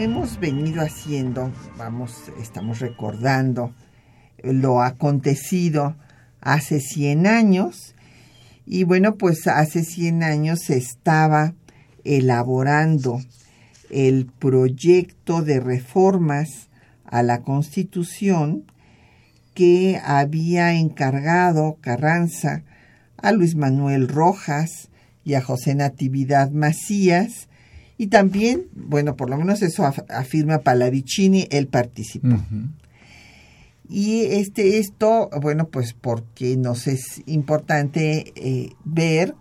Hemos venido haciendo, vamos, estamos recordando lo acontecido hace 100 años. Y bueno, pues hace 100 años se estaba elaborando el proyecto de reformas a la Constitución que había encargado Carranza a Luis Manuel Rojas y a José Natividad Macías, y también, bueno, por lo menos eso afirma Palavicini, él participó. Y este, esto, bueno, pues porque nos es importante eh, ver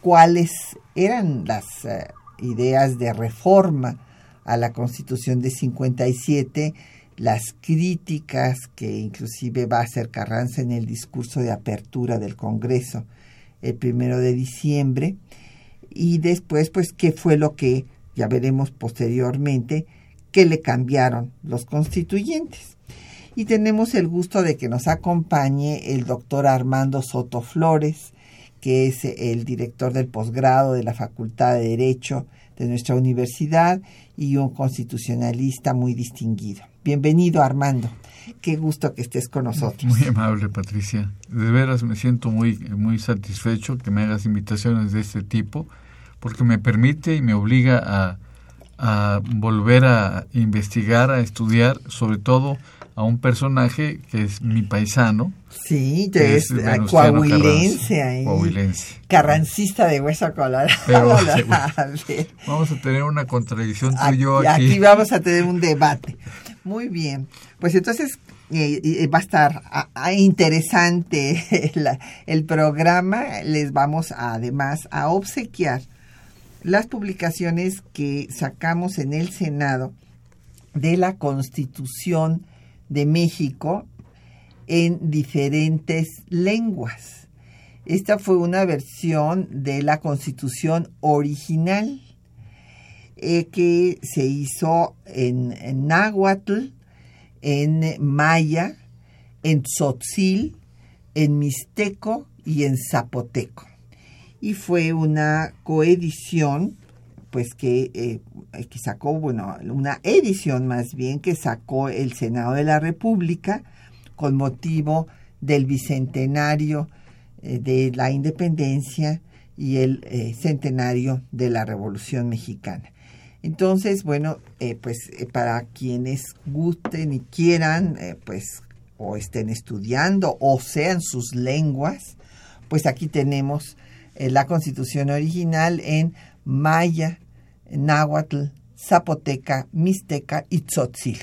cuáles eran las eh, ideas de reforma a la Constitución de 57, las críticas que inclusive va a hacer Carranza en el discurso de apertura del Congreso el primero de diciembre, y después, pues, qué fue lo que, ya veremos posteriormente, que le cambiaron los constituyentes. Y tenemos el gusto de que nos acompañe el doctor Armando Soto Flores, que es el director del posgrado de la Facultad de Derecho de nuestra universidad y un constitucionalista muy distinguido. Bienvenido, Armando. Qué gusto que estés con nosotros. Muy amable, Patricia. De veras me siento muy, muy satisfecho que me hagas invitaciones de este tipo, porque me permite y me obliga a, a volver a investigar, a estudiar, sobre todo a un personaje que es mi paisano. Sí, que es, coahuilense ahí. Carrancista de hueso colorado. vamos a tener una contradicción tú y yo aquí. Aquí vamos a tener un debate. Muy bien. Pues entonces eh, va a estar interesante el programa. Les vamos además a obsequiar las publicaciones que sacamos en el Senado de la Constitución de México en diferentes lenguas. Esta fue una versión de la constitución original eh, que se hizo en, náhuatl, en maya, en tzotzil, en mixteco y en zapoteco. Y fue una coedición pues que, eh, que sacó, bueno, una edición más bien que sacó el Senado de la República con motivo del bicentenario eh, de la independencia y el eh, centenario de la Revolución Mexicana. Entonces, bueno, pues para quienes gusten y quieran, pues o estén estudiando o sean sus lenguas, pues aquí tenemos la constitución original en maya, náhuatl, zapoteca, mixteca y tzotzil.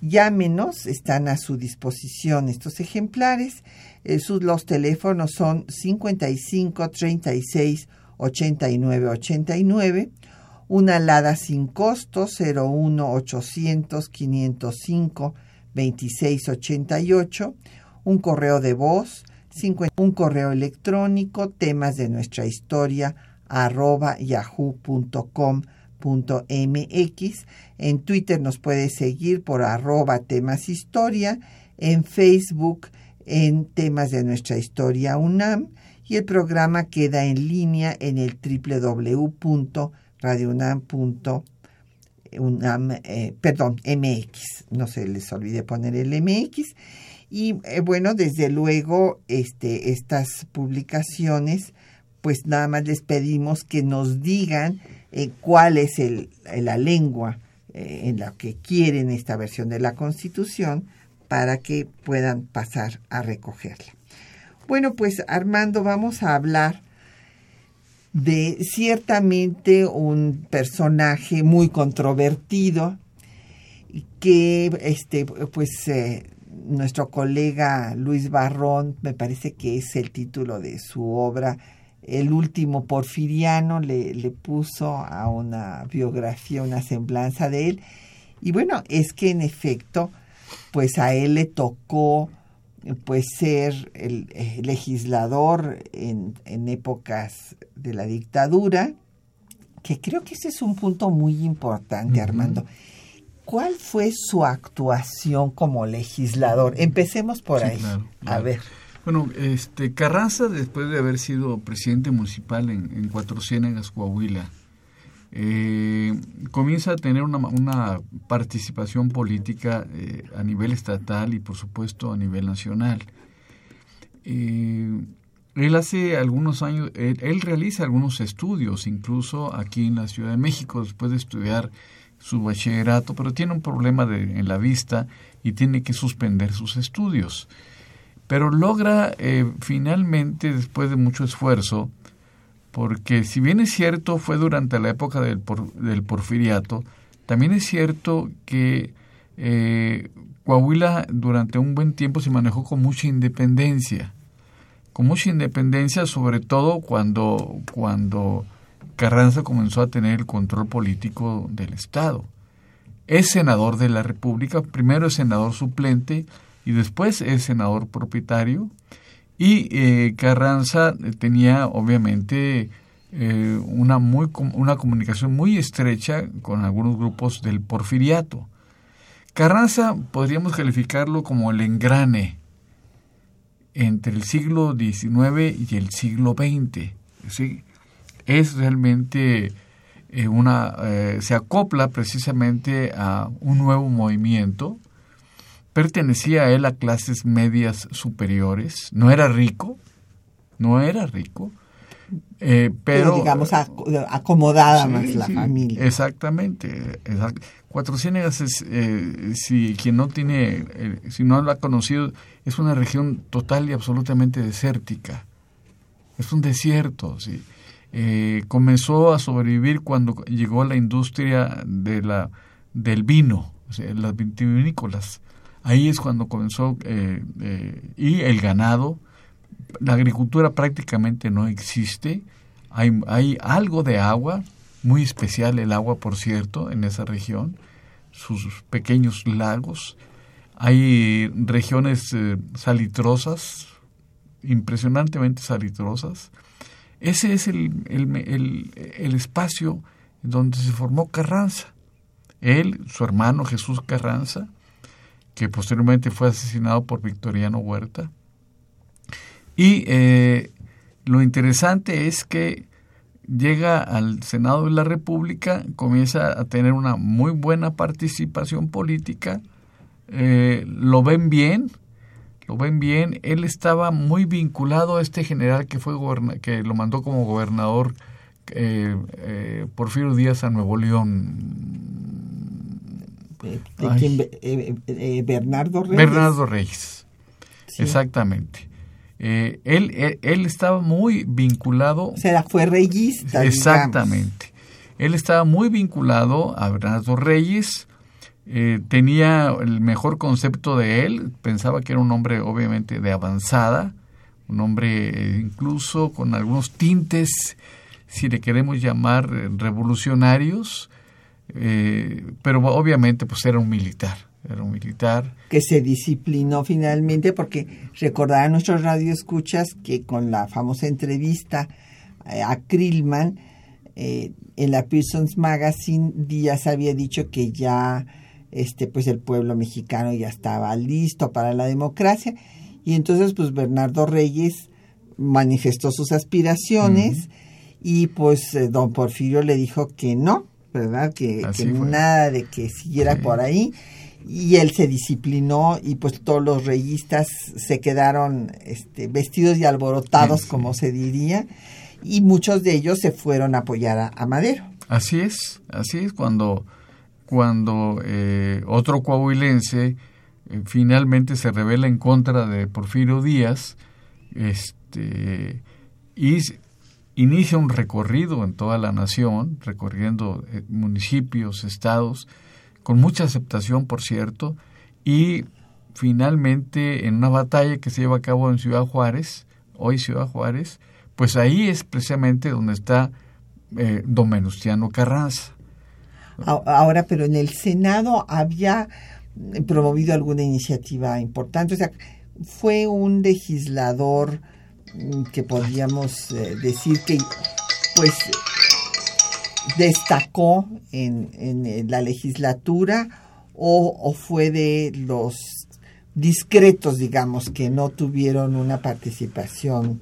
Llámenos, están a su disposición estos ejemplares. Eh, los teléfonos son 55 36 89 89, una alada sin costo 01 800 505 26 88, un correo de voz, un correo electrónico, temas de nuestra historia, arroba yahoo.com.mx. En Twitter nos puede seguir por arroba temas historia, en Facebook en temas de nuestra historia UNAM y el programa queda en línea en el www.radiounam.unam, eh, perdón, MX, no se les olvide poner el MX. Y eh, bueno, desde luego, este, estas publicaciones pues nada más les pedimos que nos digan eh, cuál es el, la lengua eh, en la que quieren esta versión de la Constitución para que puedan pasar a recogerla. Bueno, pues Armando, vamos a hablar de ciertamente un personaje muy controvertido que este pues nuestro colega Luis Barrón, me parece que es el título de su obra, El último porfiriano, le, le puso a una biografía, una semblanza de él. Y bueno, es que en efecto, pues a él le tocó pues ser el, eh, legislador en, en, épocas de la dictadura, que creo que ese es un punto muy importante, Armando. ¿Cuál fue su actuación como legislador? Empecemos por ahí. A ver. Bueno, este Carranza, después de haber sido presidente municipal en, en Cuatro Ciénegas, Coahuila, eh, comienza a tener una, una participación política eh, a nivel estatal y por supuesto a nivel nacional. Eh, él hace algunos años, él, realiza algunos estudios, incluso aquí en la Ciudad de México, después de estudiar su bachillerato, pero tiene un problema en la vista y tiene que suspender sus estudios. Pero logra finalmente, después de mucho esfuerzo, porque si bien es cierto fue durante la época del, del porfiriato, también es cierto que eh, Coahuila durante un buen tiempo se manejó con mucha independencia, con mucha independencia sobre todo cuando, cuando Carranza comenzó a tener el control político del Estado. Es senador de la República, primero es senador suplente y después es senador propietario y eh, Carranza tenía obviamente eh, una, muy, una comunicación muy estrecha con algunos grupos del porfiriato. Carranza podríamos calificarlo como el engrane entre el siglo XIX y el siglo XX. ¿sí? Es realmente eh, una, se acopla precisamente a un nuevo movimiento pertenecía a él a clases medias superiores, no era rico, no era rico, eh, pero, digamos acomodada más la familia. Exactamente. Cuatro Ciénegas es, eh, si quien no tiene, eh, si no lo ha conocido, es una región total y absolutamente desértica. Es un desierto, sí. Comenzó a sobrevivir cuando llegó la industria de la del vino, las vitivinícolas Ahí es cuando comenzó eh, eh, y el ganado. La agricultura prácticamente no existe. Hay, algo de agua, muy especial el agua, por cierto, en esa región, sus pequeños lagos. Hay regiones eh, salitrosas, impresionantemente salitrosas. Ese es el, el, el, espacio donde se formó Carranza. Él, su hermano Jesús Carranza, que posteriormente fue asesinado por Victoriano Huerta. Y eh, lo interesante es que llega al Senado de la República, comienza a tener una muy buena participación política, eh, lo ven bien, lo ven bien, él estaba muy vinculado a este general que fue que lo mandó como gobernador eh, Porfirio Díaz a Nuevo León, de eh, eh, Bernardo Reyes. Bernardo Reyes, exactamente. Eh, él, él, estaba muy vinculado. O sea, fue reyista. Exactamente. Él estaba muy vinculado a Bernardo Reyes. Tenía el mejor concepto de él. Pensaba que era un hombre, obviamente, de avanzada. Un hombre incluso con algunos tintes, si le queremos llamar, revolucionarios eh, pero obviamente pues era un militar, era un militar. Que se disciplinó finalmente porque recordarán nuestros radioescuchas que con la famosa entrevista eh, a Krillman eh, en la Pearson's Magazine Díaz había dicho que ya este pues el pueblo mexicano ya estaba listo para la democracia y entonces pues Bernardo Reyes manifestó sus aspiraciones y pues don Porfirio le dijo que no, ¿verdad? Que, nada de que siguiera por ahí. Y él se disciplinó y pues todos los reyistas se quedaron este, vestidos y alborotados, como se diría, y muchos de ellos se fueron a apoyar a, Madero. Así es, así es, cuando, cuando eh, otro coahuilense eh, finalmente se revela en contra de Porfirio Díaz, este, y inicia un recorrido en toda la nación, recorriendo eh, municipios, estados, con mucha aceptación, por cierto, y finalmente en una batalla que se lleva a cabo en Ciudad Juárez, hoy Ciudad Juárez, pues ahí es precisamente donde está eh, don Venustiano Carranza. Ahora, pero en el Senado había promovido alguna iniciativa importante, o sea, fue un legislador mm, que podríamos eh, decir que pues destacó en, en la legislatura o, o, fue de los discretos, digamos, que no tuvieron una participación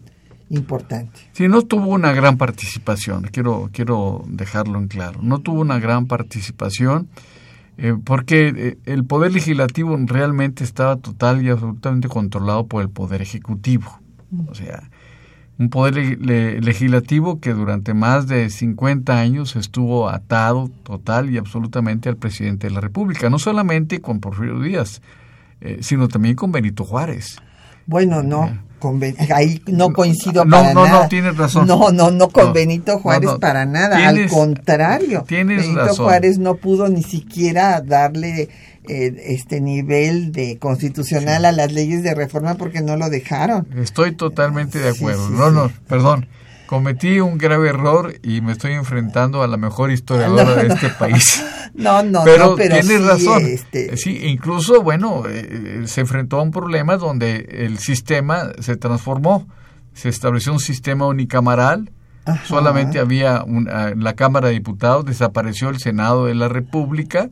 importante. Sí, no tuvo una gran participación, quiero, quiero dejarlo en claro. No tuvo una gran participación eh, porque eh, el poder legislativo realmente estaba total y absolutamente controlado por el poder ejecutivo. O sea, un poder legislativo que durante más de 50 años estuvo atado total y absolutamente al presidente de la República, no solamente con Porfirio Díaz, eh, sino también con Benito Juárez. Bueno, no ahí no coincido para no, nada. No, tienes razón. No, no, no con Benito Juárez para nada. Al contrario, Benito Juárez no pudo ni siquiera darle eh, este nivel de constitucional a las leyes de reforma porque no lo dejaron. Estoy totalmente de acuerdo. no, no, perdón cometí un grave error y me estoy enfrentando a la mejor historiadora de este país. No, no, pero, no, pero tienes razón. Este... Sí, incluso, bueno, eh, se enfrentó a un problema donde el sistema se transformó. Se estableció un sistema unicamaral. Solamente había una, la Cámara de Diputados, desapareció el Senado de la República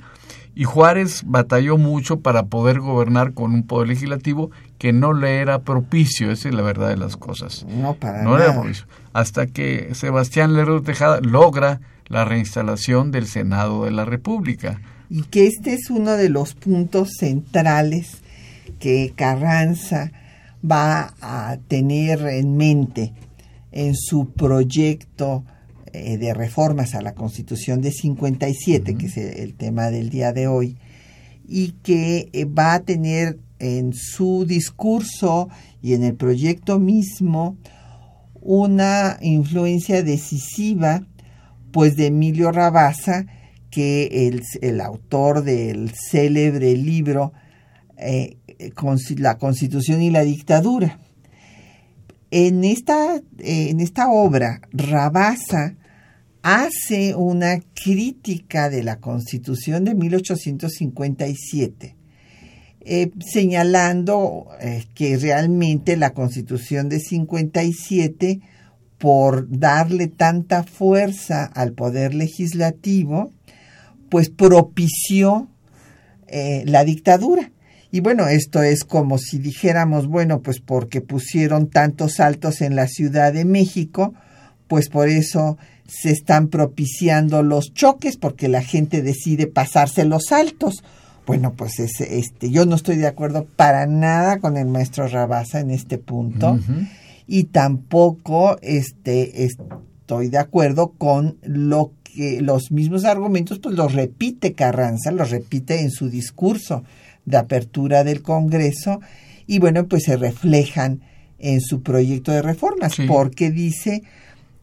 y Juárez batalló mucho para poder gobernar con un poder legislativo que no le era propicio, esa es la verdad de las cosas. No, para no era propicio. Hasta que Sebastián Lerdo Tejada logra la reinstalación del Senado de la República. Y que este es uno de los puntos centrales que Carranza va a tener en mente en su proyecto eh, de reformas a la Constitución de 57, que es el tema del día de hoy, y que eh, va a tener en su discurso y en el proyecto mismo una influencia decisiva pues de Emilio Rabasa, que el, el autor del célebre libro eh, La Constitución y la Dictadura. En esta, en esta obra, Rabasa hace una crítica de la Constitución de 1857, eh, señalando eh, que realmente la Constitución de 57, por darle tanta fuerza al poder legislativo, pues propició eh, la dictadura. Y bueno, esto es como si dijéramos, bueno, pues porque pusieron tantos altos en la Ciudad de México, pues por eso se están propiciando los choques porque la gente decide pasarse los altos. Bueno, pues es, este, yo no estoy de acuerdo para nada con el maestro Rabasa en este punto y tampoco este, estoy de acuerdo con lo que los mismos argumentos pues los repite Carranza, los repite en su discurso de apertura del Congreso y bueno, pues se reflejan en su proyecto de reformas porque dice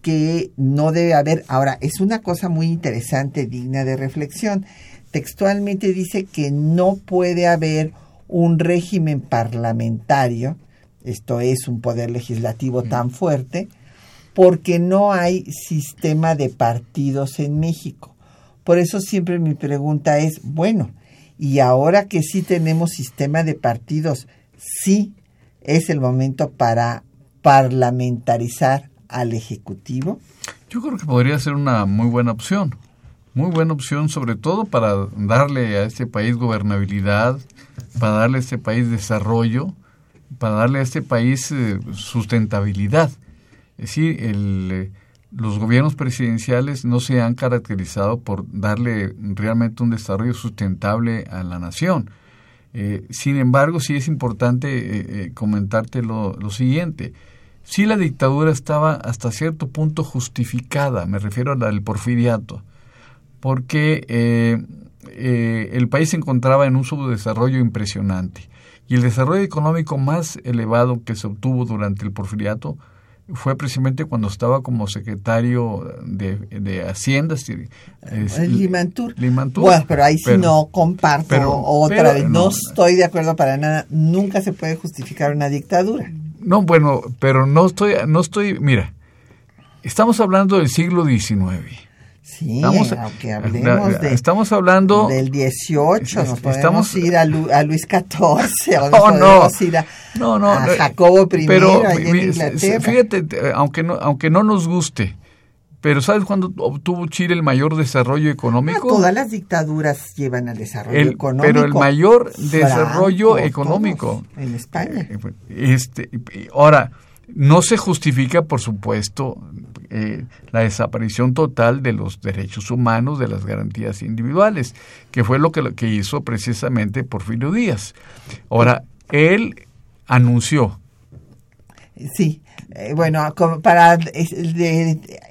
que no debe haber. Ahora, es una cosa muy interesante, digna de reflexión. Textualmente dice que no puede haber un régimen parlamentario, esto es un poder legislativo tan fuerte, porque no hay sistema de partidos en México. Por eso siempre mi pregunta es, bueno, y ahora que sí tenemos sistema de partidos, sí es el momento para parlamentarizar al Ejecutivo? Yo creo que podría ser una muy buena opción. Muy buena opción, sobre todo para darle a este país gobernabilidad, para darle a este país desarrollo, para darle a este país eh, sustentabilidad. Es decir, el, eh, los gobiernos presidenciales no se han caracterizado por darle realmente un desarrollo sustentable a la nación. Eh, sin embargo, sí es importante comentarte lo, lo siguiente sí la dictadura estaba hasta cierto punto justificada, me refiero a la del porfiriato, porque eh, eh, el país se encontraba en un subdesarrollo impresionante y el desarrollo económico más elevado que se obtuvo durante el porfiriato fue precisamente cuando estaba como secretario de, de Hacienda. el Limantur. Limantur. Bueno, pero ahí sí no comparto otra vez. No, estoy de acuerdo para nada. Nunca se puede justificar una dictadura. No, bueno, pero no estoy, no estoy, mira, estamos hablando del siglo XIX. Sí, estamos, aunque hablemos de, estamos hablando del 18, nos podemos estamos, ir a, Luis XIV, o no, ir a, no, no, Jacobo I pero, Fíjate, aunque no, aunque no nos guste, pero ¿sabes cuándo obtuvo Chile el mayor desarrollo económico? todas las dictaduras llevan al desarrollo económico. Pero el mayor desarrollo económico. En España. Eh, este, ahora, no se justifica, por supuesto, eh, la desaparición total de los derechos humanos, de las garantías individuales, que fue lo que, que hizo precisamente Porfirio Díaz. Ahora, él anunció. Sí, eh, bueno, para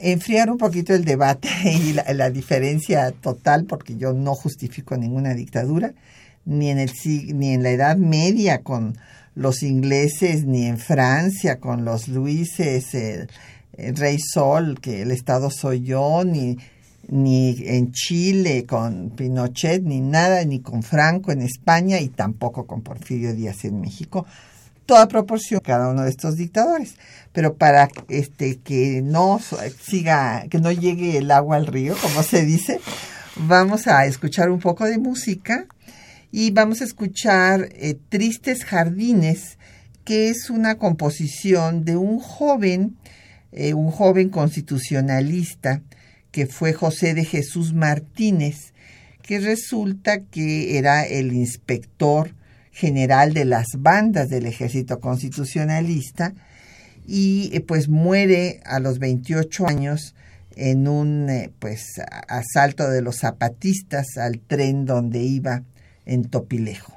enfriar un poquito el debate y la, diferencia total, porque yo no justifico ninguna dictadura, ni en, el, ni en la Edad Media con los ingleses, ni en Francia con los Luises, el, Rey Sol, que el Estado soy yo, ni, ni en Chile con Pinochet, ni nada, ni con Franco en España y tampoco con Porfirio Díaz en México. Toda proporción cada uno de estos dictadores. Pero para este que no siga, que no llegue el agua al río, como se dice, vamos a escuchar un poco de música y vamos a escuchar eh, Tristes Jardines, que es una composición de un joven, eh, un joven constitucionalista, que fue José de Jesús Martínez, que resulta que era el inspector general de las bandas del ejército constitucionalista y eh, pues muere a los 28 años en un pues asalto de los zapatistas al tren donde iba en Topilejo.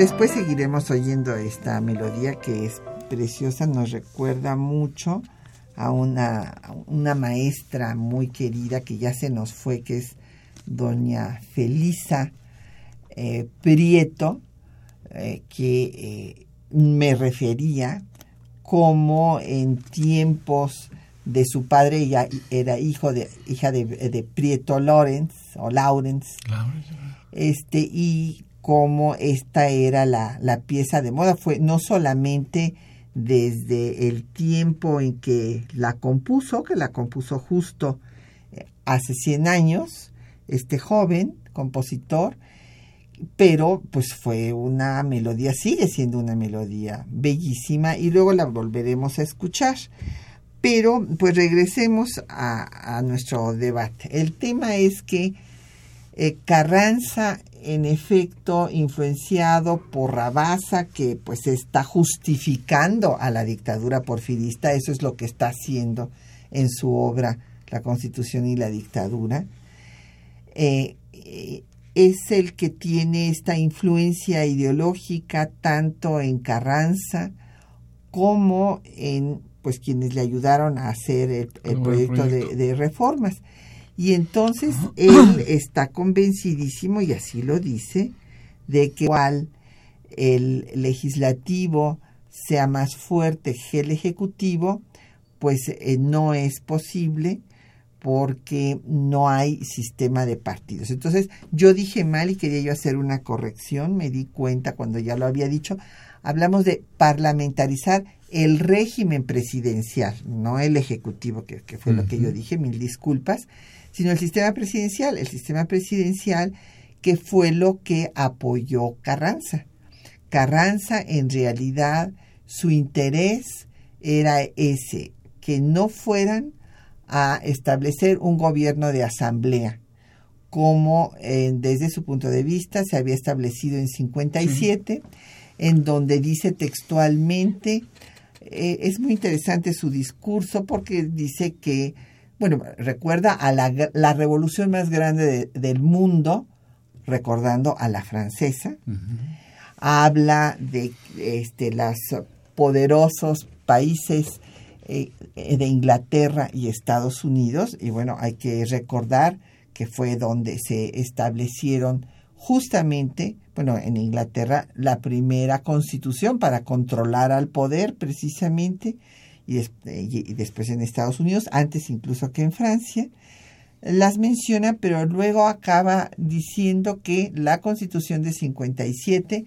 Después seguiremos oyendo esta melodía que es preciosa, nos recuerda mucho a una, una maestra muy querida que ya se nos fue, que es doña Felisa eh, Prieto, eh, que eh, me refería como en tiempos de su padre ella era hijo de hija de, Prieto Lawrence o Lawrence, este y como esta era la, la pieza de moda fue no solamente desde el tiempo en que la compuso, que la compuso justo eh, hace 100 años, este joven compositor, pero pues fue una melodía, sigue siendo una melodía bellísima y luego la volveremos a escuchar. Pero pues regresemos a, nuestro debate. El tema es que eh, Carranza en efecto influenciado por Rabasa, que pues está justificando a la dictadura porfirista, eso es lo que está haciendo en su obra La Constitución y la Dictadura, eh, eh, es el que tiene esta influencia ideológica tanto en Carranza como en pues quienes le ayudaron a hacer el, proyecto, de reformas. Y entonces él está convencidísimo, y así lo dice, de que igual el legislativo sea más fuerte que el ejecutivo, pues eh, no es posible porque no hay sistema de partidos. Entonces yo dije mal y quería yo hacer una corrección, me di cuenta cuando ya lo había dicho, hablamos de parlamentarizar el régimen presidencial, no el ejecutivo, que, fue lo que yo dije, mil disculpas sino el sistema presidencial, el sistema presidencial que fue lo que apoyó Carranza. Carranza en realidad su interés era ese, que no fueran a establecer un gobierno de asamblea, como eh, desde su punto de vista se había establecido en 57, en donde dice textualmente, eh, es muy interesante su discurso porque dice que bueno, recuerda a la, la revolución más grande del mundo, recordando a la francesa. Habla de este, los poderosos países eh, de Inglaterra y Estados Unidos. Y bueno, hay que recordar que fue donde se establecieron justamente, bueno, en Inglaterra, la primera constitución para controlar al poder precisamente y, después en Estados Unidos, antes incluso que en Francia, las menciona, pero luego acaba diciendo que la Constitución de 57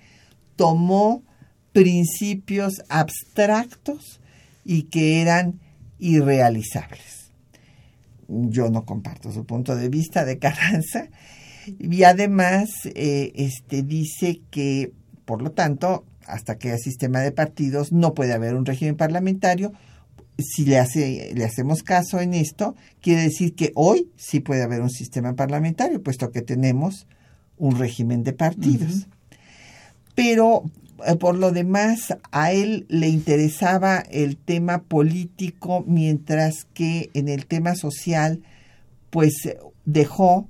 tomó principios abstractos y que eran irrealizables. Yo no comparto su punto de vista de Carranza y además eh, este, dice que, por lo tanto, hasta que haya sistema de partidos no puede haber un régimen parlamentario si le, hace, le hacemos caso en esto, quiere decir que hoy sí puede haber un sistema parlamentario, puesto que tenemos un régimen de partidos. Pero eh, por lo demás, a él le interesaba el tema político, mientras que en el tema social, pues dejó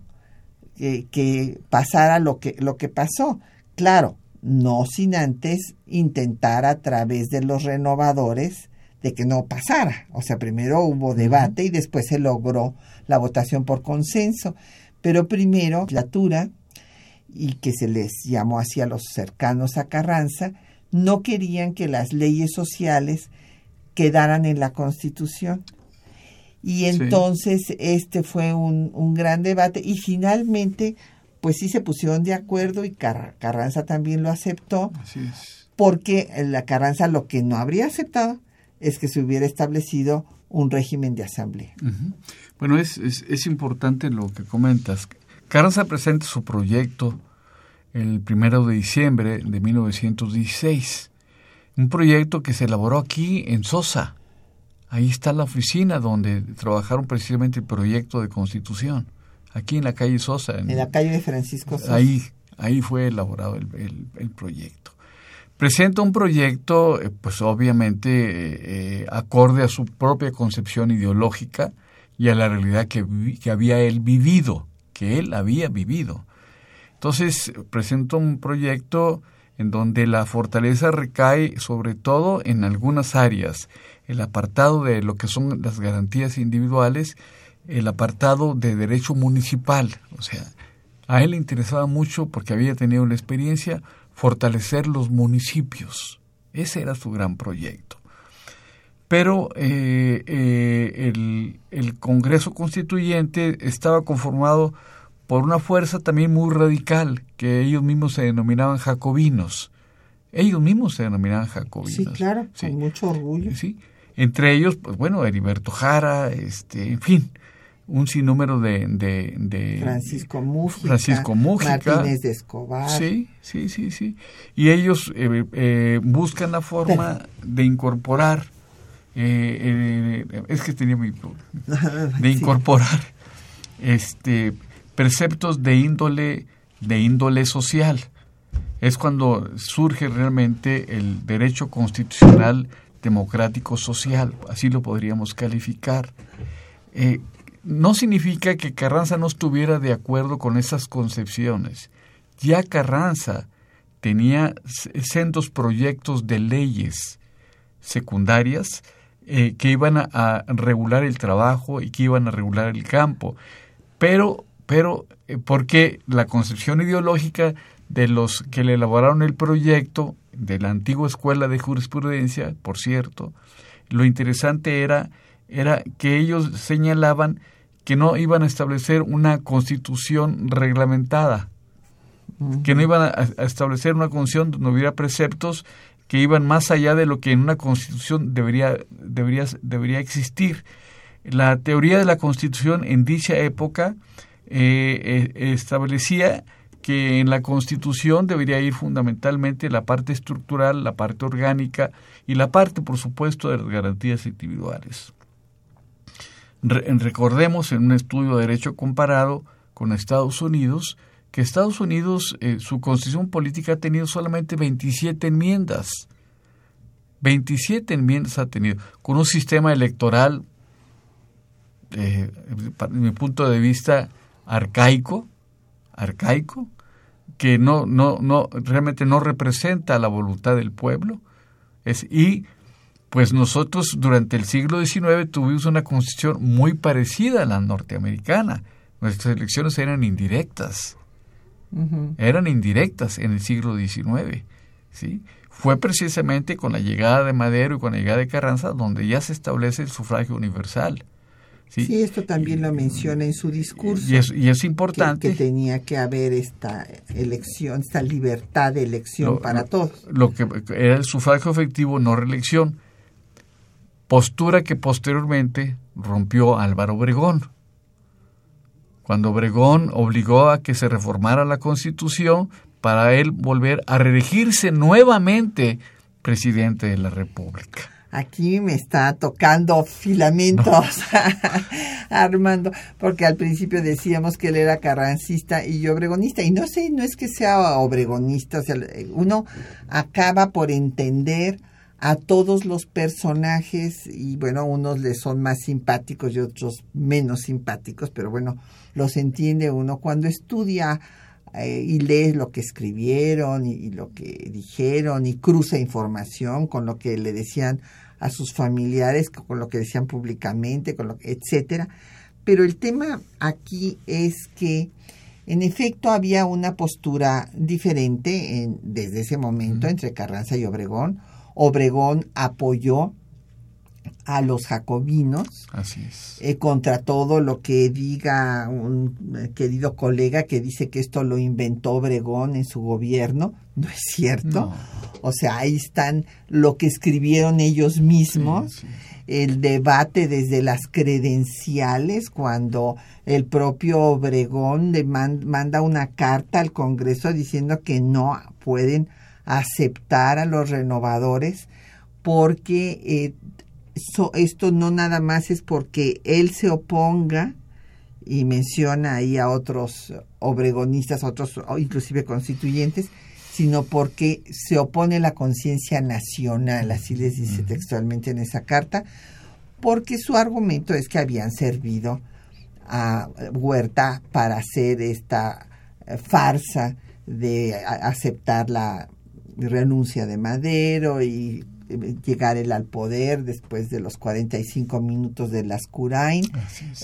que pasara lo que, lo que pasó. Claro, no sin antes intentar a través de los renovadores de que no pasara. O sea, primero hubo debate y después se logró la votación por consenso. Pero primero, la legislatura, y que se les llamó así a los cercanos a Carranza, no querían que las leyes sociales quedaran en la Constitución. Y entonces este fue un, un, gran debate y finalmente pues sí se pusieron de acuerdo y Carranza también lo aceptó. Así es. Porque la Carranza lo que no habría aceptado es que se hubiera establecido un régimen de asamblea. Bueno, es, es, importante lo que comentas. Carranza presenta su proyecto el primero de diciembre de 1916. Un proyecto que se elaboró aquí en Sosa. Ahí está la oficina donde trabajaron precisamente el proyecto de constitución. Aquí en la calle Sosa. En, la calle de Francisco Sosa. Ahí, ahí fue elaborado el, el proyecto presenta un proyecto, eh, pues obviamente eh, eh, acorde a su propia concepción ideológica y a la realidad que, que, había él vivido, que él había vivido. Entonces presenta un proyecto en donde la fortaleza recae sobre todo en algunas áreas, el apartado de lo que son las garantías individuales, el apartado de derecho municipal, o sea, a él le interesaba mucho porque había tenido la experiencia fortalecer los municipios. Ese era su gran proyecto. Pero eh, eh, el, el Congreso Constituyente estaba conformado por una fuerza también muy radical, que ellos mismos se denominaban jacobinos. Ellos mismos se denominaban jacobinos. Sí, claro, con mucho orgullo. Sí. Entre ellos, pues bueno, Heriberto Jara, este, en fin, un sinnúmero de, de, Francisco Mújica, Francisco Mújica, Martínez de Escobar. Sí, sí, sí, sí. Y ellos eh, eh, buscan la forma de incorporar, eh, es que tenía mi de incorporar este preceptos de índole de índole social. Es cuando surge realmente el derecho constitucional democrático social, así lo podríamos calificar. Eh, no significa que Carranza no estuviera de acuerdo con esas concepciones. Ya Carranza tenía sendos proyectos de leyes secundarias eh, que iban a, regular el trabajo y que iban a regular el campo. Pero, pero eh, porque la concepción ideológica de los que le elaboraron el proyecto de la antigua escuela de jurisprudencia, por cierto, lo interesante era, era que ellos señalaban que no iban a establecer una constitución reglamentada, que no iban a, establecer una constitución donde hubiera preceptos que iban más allá de lo que en una constitución debería, debería, debería existir. La teoría de la constitución en dicha época eh, eh, establecía que en la Constitución debería ir fundamentalmente la parte estructural, la parte orgánica y la parte, por supuesto, de las garantías individuales recordemos en un estudio de derecho comparado con Estados Unidos, que Estados Unidos, eh, su constitución política ha tenido solamente 27 enmiendas. 27 enmiendas ha tenido, con un sistema electoral, eh, desde mi punto de vista, arcaico, arcaico, que no, no, no, realmente no representa la voluntad del pueblo, es, y pues nosotros durante el siglo XIX tuvimos una constitución muy parecida a la norteamericana. Nuestras elecciones eran indirectas. Eran indirectas en el siglo XIX. ¿sí? Fue precisamente con la llegada de Madero y con la llegada de Carranza donde ya se establece el sufragio universal. Sí, esto también lo menciona en su discurso. Y es, y es importante. Que, tenía que haber esta elección, esta libertad de elección para todos. Lo que era el sufragio efectivo, no reelección postura que posteriormente rompió Álvaro Obregón. Cuando Obregón obligó a que se reformara la Constitución para él volver a reelegirse nuevamente presidente de la República. Aquí me está tocando filamentos, Armando, porque al principio decíamos que él era carrancista y yo obregonista, y no sé, no es que sea obregonista, o sea, uno acaba por entender a todos los personajes y bueno, unos les son más simpáticos y otros menos simpáticos, pero bueno, los entiende uno cuando estudia eh, y lee lo que escribieron y, lo que dijeron y cruza información con lo que le decían a sus familiares, con lo que decían públicamente, con lo etcétera. Pero el tema aquí es que en efecto había una postura diferente en, desde ese momento entre Carranza y Obregón Obregón apoyó a los jacobinos eh, contra todo lo que diga un eh, querido colega que dice que esto lo inventó Obregón en su gobierno. No es cierto. O sea, ahí están lo que escribieron ellos mismos. El debate desde las credenciales, cuando el propio Obregón le manda una carta al Congreso diciendo que no pueden aceptar a los renovadores porque eh, esto no nada más es porque él se oponga y menciona ahí a otros obregonistas, otros inclusive constituyentes, sino porque se opone la conciencia nacional, así les dice textualmente en esa carta, porque su argumento es que habían servido a Huerta para hacer esta eh, farsa de aceptar la renuncia de Madero y eh, llegar él al poder después de los 45 minutos de las Curain,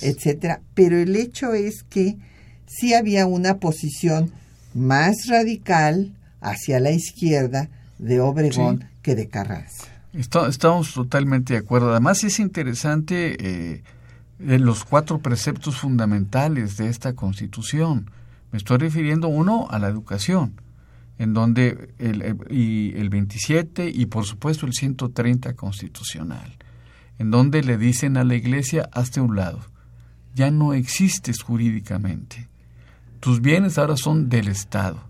etcétera. Pero el hecho es que sí había una posición más radical hacia la izquierda de Obregón que de Carranza. estamos totalmente de acuerdo. Además es interesante eh, los cuatro preceptos fundamentales de esta Constitución. Me estoy refiriendo uno a la educación, en donde el, y el 27 y por supuesto el 130 constitucional, en donde le dicen a la Iglesia hazte un lado, ya no existes jurídicamente, tus bienes ahora son del Estado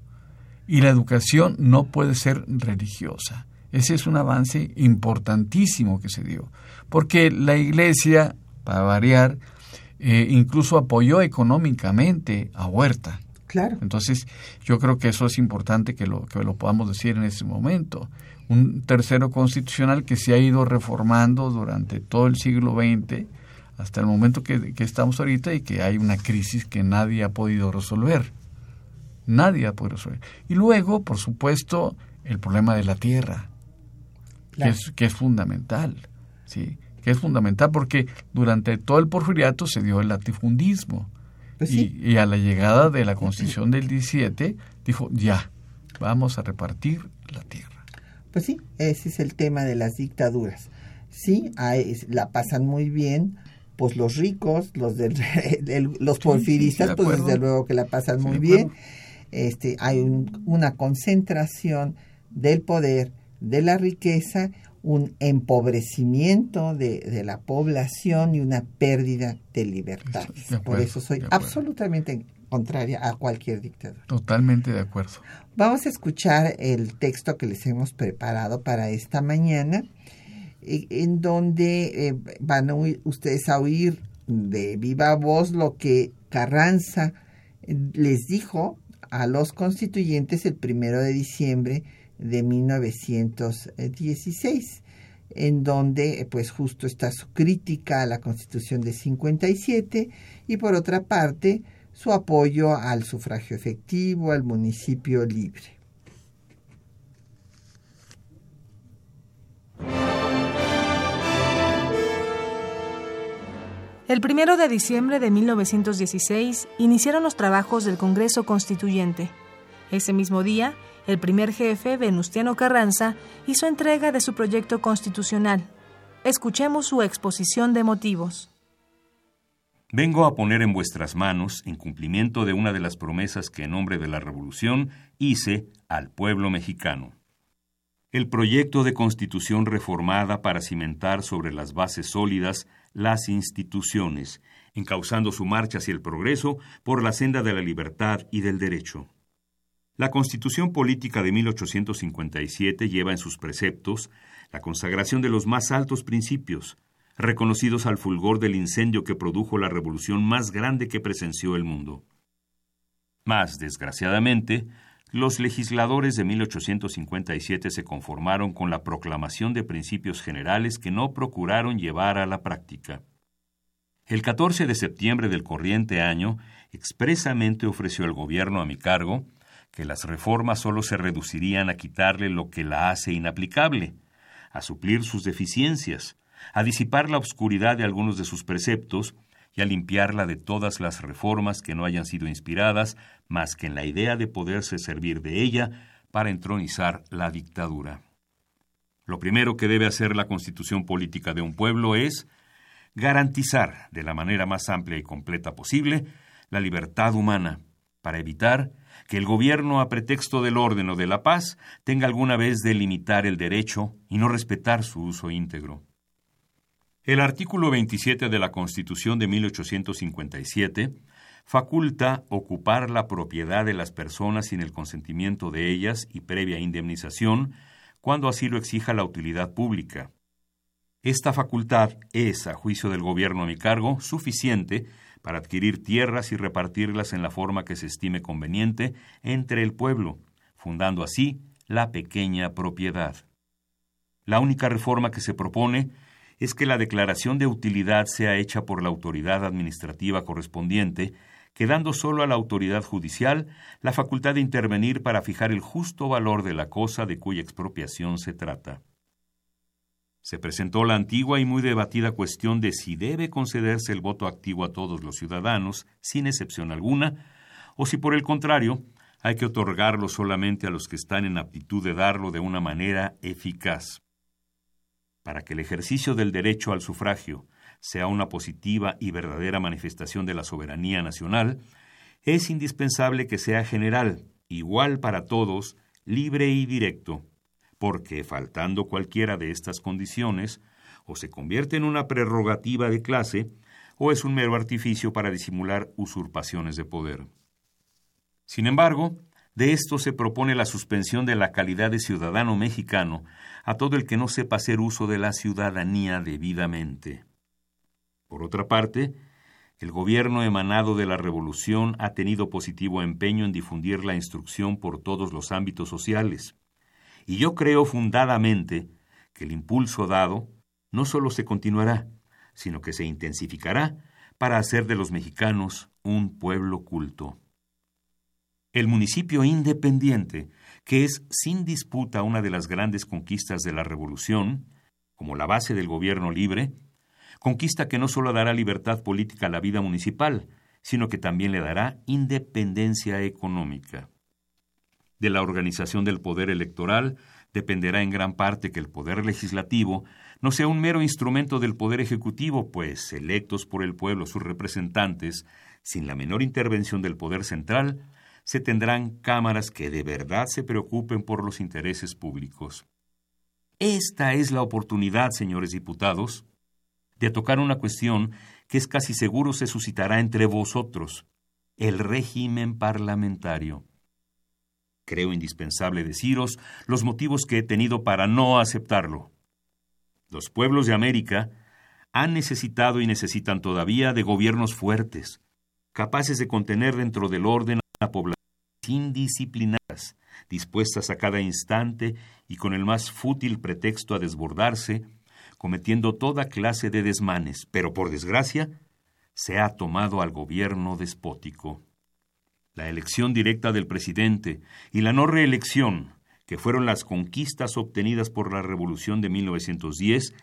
y la educación no puede ser religiosa. Ese es un avance importantísimo que se dio, porque la Iglesia, para variar, eh, incluso apoyó económicamente a Huerta. Claro. Entonces, yo creo que eso es importante que lo, que lo podamos decir en ese momento. Un tercero constitucional que se ha ido reformando durante todo el siglo XX hasta el momento que, estamos ahorita y que hay una crisis que nadie ha podido resolver. Nadie ha podido resolver. Y luego, por supuesto, el problema de la tierra, que, es, que es fundamental. ¿sí? Que es fundamental porque durante todo el porfiriato se dio el latifundismo pues y, a la llegada de la Constitución del 17 dijo, ya, vamos a repartir la tierra. Pues sí, ese es el tema de las dictaduras. Sí, la pasan muy bien, pues los ricos, los del, los porfiristas, pues desde luego que la pasan muy bien. Este, hay una concentración del poder, de la riqueza, un empobrecimiento de, la población y una pérdida de libertad. Por eso soy absolutamente contraria a cualquier dictadura. Totalmente de acuerdo. Vamos a escuchar el texto que les hemos preparado para esta mañana, en donde eh, van a ustedes a oír de viva voz lo que Carranza eh, les dijo a los constituyentes el primero de diciembre de 1916, en donde pues justo está su crítica a la Constitución de 57 y por otra parte su apoyo al sufragio efectivo, al municipio libre. El primero de diciembre de 1916 iniciaron los trabajos del Congreso Constituyente. Ese mismo día, el primer jefe, Venustiano Carranza, hizo entrega de su proyecto constitucional. Escuchemos su exposición de motivos. Vengo a poner en vuestras manos, en cumplimiento de una de las promesas que en nombre de la Revolución hice al pueblo mexicano. El proyecto de constitución reformada para cimentar sobre las bases sólidas las instituciones, encauzando su marcha hacia el progreso por la senda de la libertad y del derecho. La Constitución Política de 1857 lleva en sus preceptos la consagración de los más altos principios, reconocidos al fulgor del incendio que produjo la revolución más grande que presenció el mundo. Mas, desgraciadamente, los legisladores de 1857 se conformaron con la proclamación de principios generales que no procuraron llevar a la práctica. El 14 de septiembre del corriente año, expresamente ofreció el gobierno a mi cargo que las reformas solo se reducirían a quitarle lo que la hace inaplicable, a suplir sus deficiencias, a disipar la obscuridad de algunos de sus preceptos y a limpiarla de todas las reformas que no hayan sido inspiradas más que en la idea de poderse servir de ella para entronizar la dictadura. Lo primero que debe hacer la constitución política de un pueblo es garantizar de la manera más amplia y completa posible la libertad humana, para evitar que el gobierno, a pretexto del orden o de la paz, tenga alguna vez de limitar el derecho y no respetar su uso íntegro. El artículo 27 de la Constitución de 1857 faculta ocupar la propiedad de las personas sin el consentimiento de ellas y previa indemnización cuando así lo exija la utilidad pública. Esta facultad es, a juicio del gobierno a mi cargo, suficiente para adquirir tierras y repartirlas en la forma que se estime conveniente entre el pueblo, fundando así la pequeña propiedad. La única reforma que se propone es que la declaración de utilidad sea hecha por la autoridad administrativa correspondiente, quedando solo a la autoridad judicial la facultad de intervenir para fijar el justo valor de la cosa de cuya expropiación se trata. Se presentó la antigua y muy debatida cuestión de si debe concederse el voto activo a todos los ciudadanos, sin excepción alguna, o si por el contrario hay que otorgarlo solamente a los que están en aptitud de darlo de una manera eficaz. Para que el ejercicio del derecho al sufragio sea una positiva y verdadera manifestación de la soberanía nacional, es indispensable que sea general, igual para todos, libre y directo, porque, faltando cualquiera de estas condiciones, o se convierte en una prerrogativa de clase, o es un mero artificio para disimular usurpaciones de poder. Sin embargo, de esto se propone la suspensión de la calidad de ciudadano mexicano a todo el que no sepa hacer uso de la ciudadanía debidamente. Por otra parte, el gobierno emanado de la revolución ha tenido positivo empeño en difundir la instrucción por todos los ámbitos sociales, y yo creo fundadamente que el impulso dado no solo se continuará, sino que se intensificará para hacer de los mexicanos un pueblo culto. El municipio independiente, que es sin disputa una de las grandes conquistas de la revolución, como la base del gobierno libre, conquista que no solo dará libertad política a la vida municipal, sino que también le dará independencia económica. De la organización del poder electoral dependerá en gran parte que el poder legislativo no sea un mero instrumento del poder ejecutivo, pues electos por el pueblo sus representantes, sin la menor intervención del poder central, se tendrán cámaras que de verdad se preocupen por los intereses públicos. Esta es la oportunidad, señores diputados, de tocar una cuestión que es casi seguro se suscitará entre vosotros, el régimen parlamentario. Creo indispensable deciros los motivos que he tenido para no aceptarlo. Los pueblos de América han necesitado y necesitan todavía de gobiernos fuertes, capaces de contener dentro del orden a la indisciplinadas, dispuestas a cada instante y con el más fútil pretexto a desbordarse, cometiendo toda clase de desmanes, pero por desgracia se ha tomado al gobierno despótico. La elección directa del presidente y la no reelección, que fueron las conquistas obtenidas por la Revolución de 1910,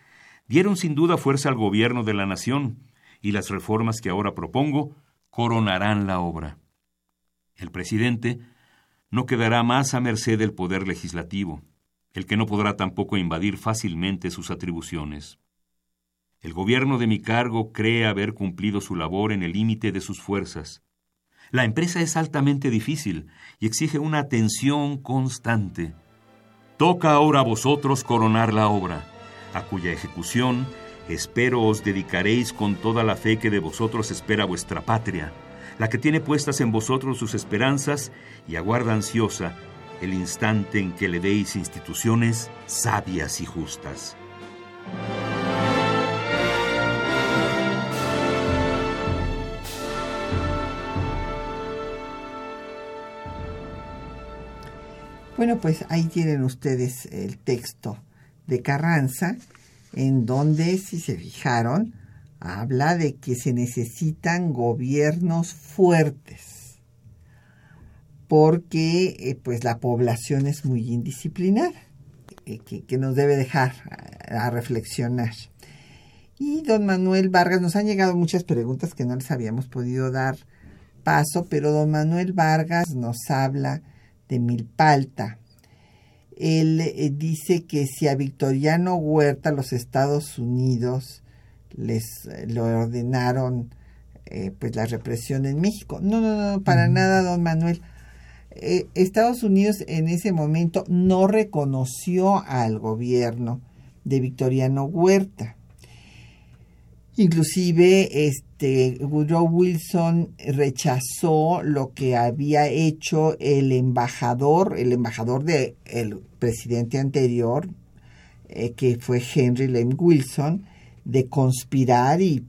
dieron sin duda fuerza al gobierno de la nación, y las reformas que ahora propongo coronarán la obra. El presidente no quedará más a merced del poder legislativo el que no podrá tampoco invadir fácilmente sus atribuciones. El gobierno de mi cargo cree haber cumplido su labor en el límite de sus fuerzas. La empresa es altamente difícil y exige una atención constante. Toca ahora a vosotros coronar la obra, a cuya ejecución espero os dedicaréis con toda la fe que de vosotros espera vuestra patria, la que tiene puestas en vosotros sus esperanzas y aguarda ansiosa el instante en que le deis instituciones sabias y justas. Bueno, pues ahí tienen ustedes el texto de Carranza, en donde, si se fijaron, habla de que se necesitan gobiernos fuertes porque eh, pues la población es muy indisciplinada, eh, que, nos debe dejar a, reflexionar. Y don Manuel Vargas, nos han llegado muchas preguntas que no les habíamos podido dar paso, pero don Manuel Vargas nos habla de Milpalta. Él eh, dice que si a Victoriano Huerta los Estados Unidos les lo ordenaron pues la represión en México. No, no, no, para nada, don Manuel. Eh, Estados Unidos en ese momento no reconoció al gobierno de Victoriano Huerta. Inclusive este Woodrow Wilson rechazó lo que había hecho el embajador, el embajador del presidente anterior, eh, que fue Henry Lane Wilson, de conspirar y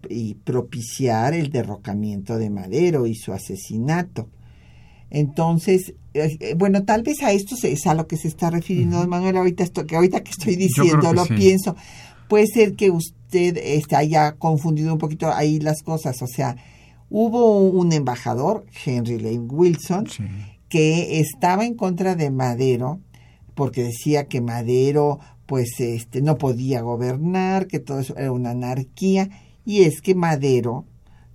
propiciar el derrocamiento de Madero y su asesinato. Entonces, eh, eh, bueno, tal vez a esto es a lo que se está refiriendo Manuel ahorita, esto, que ahorita que estoy diciendo, lo pienso. Puede ser que usted este, haya confundido un poquito ahí las cosas, o sea, Hubo un embajador, Henry Lane Wilson, que estaba en contra de Madero porque decía que Madero pues este no podía gobernar, que todo eso era una anarquía. Y es que Madero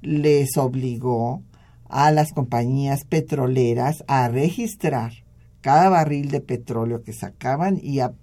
les obligó a las compañías petroleras a registrar cada barril de petróleo que sacaban y a,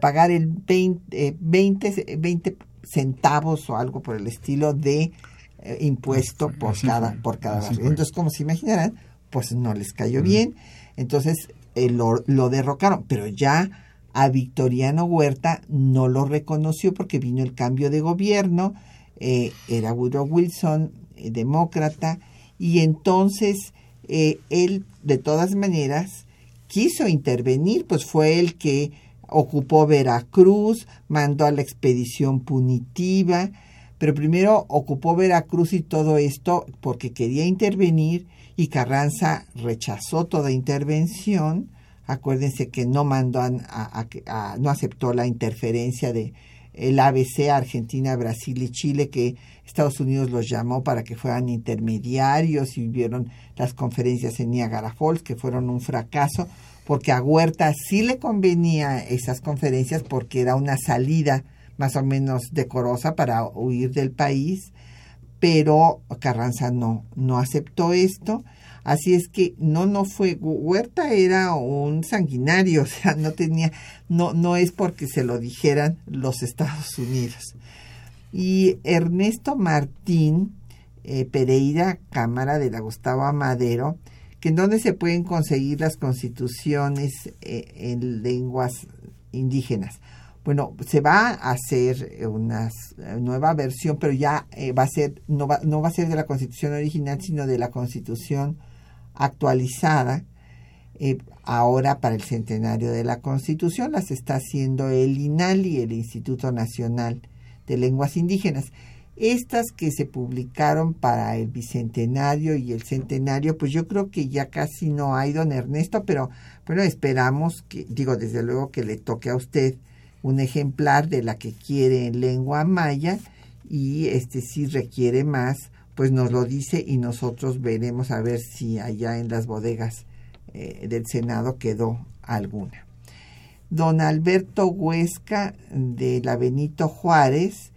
pagar el 20, 20, 20, centavos o algo por el estilo de eh, impuesto por cada, por cada barril. Entonces, como se imaginarán, pues no les cayó bien. Entonces eh, lo, lo derrocaron, pero ya a Victoriano Huerta no lo reconoció porque vino el cambio de gobierno, eh, era Woodrow Wilson, demócrata, y entonces él de todas maneras quiso intervenir, pues fue el que ocupó Veracruz, mandó a la expedición punitiva, pero primero ocupó Veracruz y todo esto porque quería intervenir y Carranza rechazó toda intervención. Acuérdense que no mandó a, no aceptó la interferencia de el ABC, Argentina, Brasil y Chile, que Estados Unidos los llamó para que fueran intermediarios y vieron las conferencias en Niagara Falls, que fueron un fracaso, porque a Huerta sí le convenía esas conferencias porque era una salida más o menos decorosa para huir del país, pero Carranza no, no aceptó esto. Así es que no, no fue, Huerta era un sanguinario, o sea, no tenía, no, no es porque se lo dijeran los Estados Unidos. Y Ernesto Martín eh, Pereira, Cámara de la Gustavo Amadero, en donde se pueden conseguir las constituciones eh, en lenguas indígenas. Bueno, se va a hacer una nueva versión, pero ya eh, va a ser, no va, no va a ser de la constitución original, sino de la constitución actualizada. Eh, ahora para el centenario de la constitución las está haciendo el INALI, el Instituto Nacional de Lenguas Indígenas. Estas que se publicaron para el bicentenario y el centenario, pues yo creo que ya casi no hay, don Ernesto, pero bueno, esperamos que, digo, desde luego que le toque a usted un ejemplar de la que quiere en lengua maya y este si requiere más, pues nos lo dice y nosotros veremos a ver si allá en las bodegas eh, del Senado quedó alguna. Don Alberto Huesca de la Benito Juárez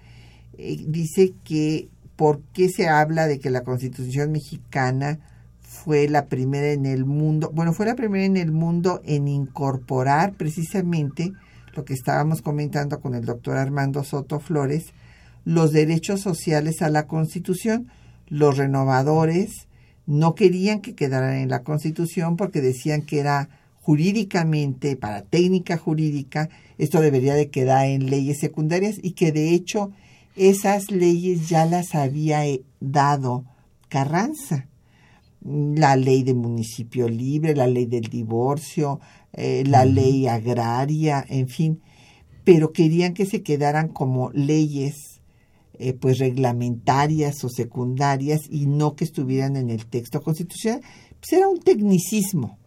eh, dice que por qué se habla de que la Constitución mexicana fue la primera en el mundo, bueno, fue la primera en el mundo en incorporar precisamente lo que estábamos comentando con el doctor Armando Soto Flores, los derechos sociales a la Constitución. Los renovadores no querían que quedaran en la Constitución porque decían que era jurídicamente, para técnica jurídica, esto debería de quedar en leyes secundarias y que de hecho esas leyes ya las había eh, dado Carranza. La ley de municipio libre, la ley del divorcio, eh, la ley agraria, en fin, pero querían que se quedaran como leyes eh, pues reglamentarias o secundarias y no que estuvieran en el texto constitucional. Pues era un tecnicismo,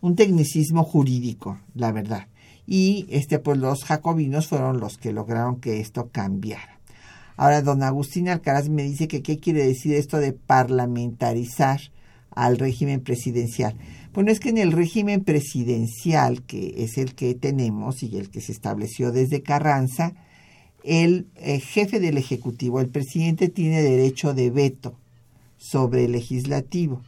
un tecnicismo jurídico, la verdad. Y este, pues los jacobinos fueron los que lograron que esto cambiara. Ahora, don Agustín Alcaraz me dice que qué quiere decir esto de parlamentarizar al régimen presidencial. Bueno, es que en el régimen presidencial, que es el que tenemos y el que se estableció desde Carranza, el, eh, jefe del Ejecutivo, el presidente, tiene derecho de veto sobre el legislativo.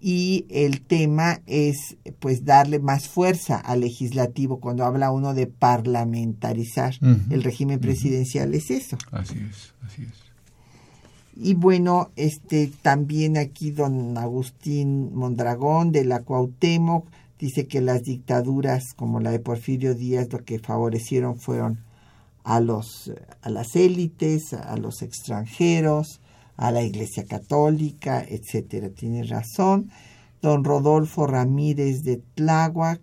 Y el tema es pues darle más fuerza al legislativo cuando habla uno de parlamentarizar el régimen presidencial es eso. Así es, así es. Y bueno, este también aquí don Agustín Mondragón de la Cuauhtémoc dice que las dictaduras como la de Porfirio Díaz lo que favorecieron fueron a los a las élites, a los extranjeros, a la Iglesia Católica, etcétera. Tiene razón. Don Rodolfo Ramírez de Tláhuac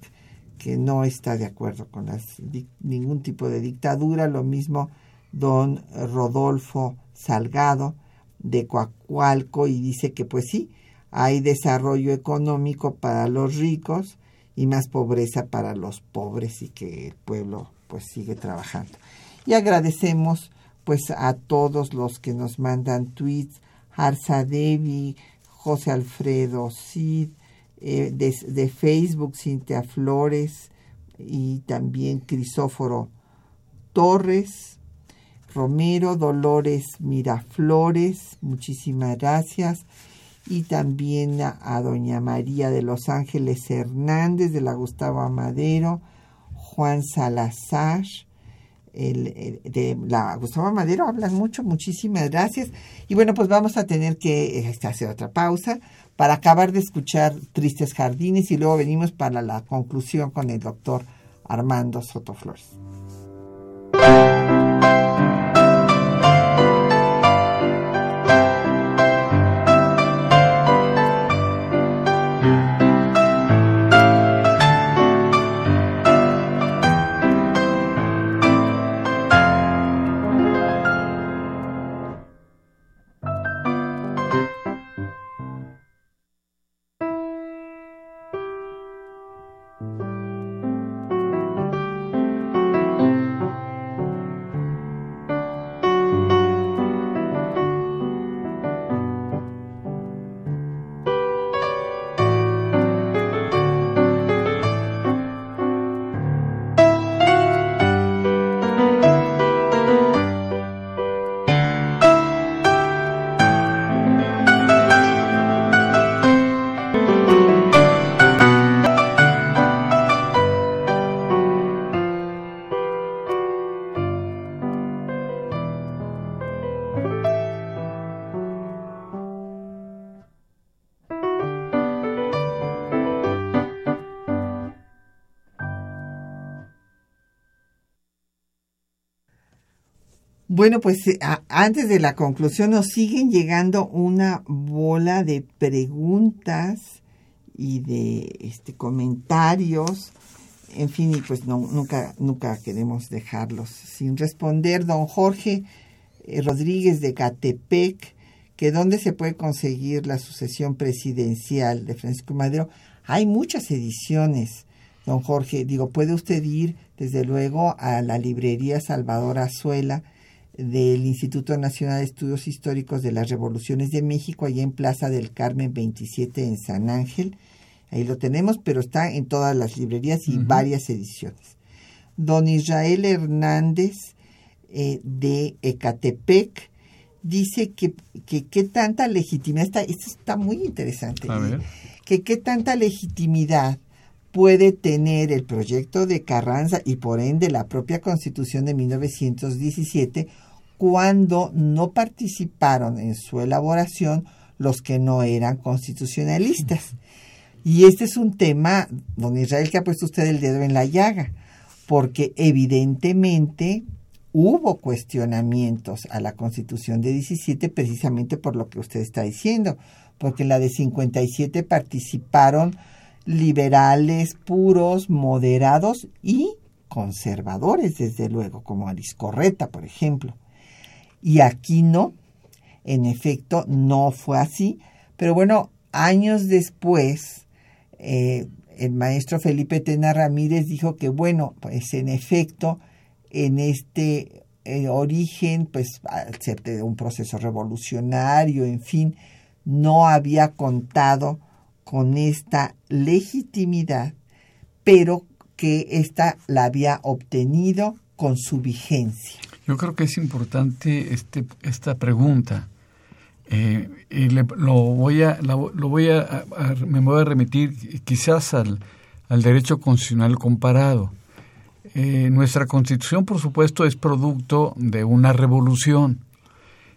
que no está de acuerdo con las, ningún tipo de dictadura, lo mismo don Rodolfo Salgado de Coacualco y dice que pues sí, hay desarrollo económico para los ricos y más pobreza para los pobres y que el pueblo pues sigue trabajando. Y agradecemos pues a todos los que nos mandan tweets, Arzadevi, José Alfredo Cid, eh, de, Facebook Cintia Flores y también Crisóforo Torres, Romero, Dolores Miraflores, muchísimas gracias. Y también a, doña María de Los Ángeles Hernández, de la Gustavo Amadero, Juan Salazar, el, de la Gustavo Amadero, hablan mucho, muchísimas gracias. Y bueno, pues vamos a tener que este, hacer otra pausa para acabar de escuchar Tristes Jardines y luego venimos para la conclusión con el doctor Armando Sotoflores. Bueno, pues eh, antes de la conclusión nos siguen llegando una bola de preguntas y de este, comentarios. En fin, y pues no, nunca, nunca queremos dejarlos sin responder. Don Jorge eh, Rodríguez de Catepec, que dónde se puede conseguir la sucesión presidencial de Francisco Madero. Hay muchas ediciones, don Jorge. Digo, puede usted ir desde luego a la librería Salvador Azuela del Instituto Nacional de Estudios Históricos de las Revoluciones de México, allá en Plaza del Carmen 27 en San Ángel. Ahí lo tenemos, pero está en todas las librerías y varias ediciones. Don Israel Hernández eh, de Ecatepec dice que, qué tanta legitimidad, está, esto está muy interesante, que qué tanta legitimidad puede tener el proyecto de Carranza y por ende la propia constitución de 1917 cuando no participaron en su elaboración los que no eran constitucionalistas. Y este es un tema, don Israel, que ha puesto usted el dedo en la llaga, porque evidentemente hubo cuestionamientos a la constitución de 17 precisamente por lo que usted está diciendo, porque en la de 57 participaron liberales puros, moderados y conservadores, desde luego, como Ariscorreta, por ejemplo y aquí no. En efecto, no fue así. Pero bueno, años después, eh, el maestro Felipe Tena Ramírez dijo que, bueno, pues en efecto, en este eh, origen, pues al ser de un proceso revolucionario, en fin, no había contado con esta legitimidad, pero que ésta la había obtenido con su vigencia. Yo creo que es importante este, esta pregunta. Eh, y lo voy a, lo voy a, me voy a remitir quizás al, al derecho constitucional comparado. Eh, nuestra constitución, por supuesto, es producto de una revolución.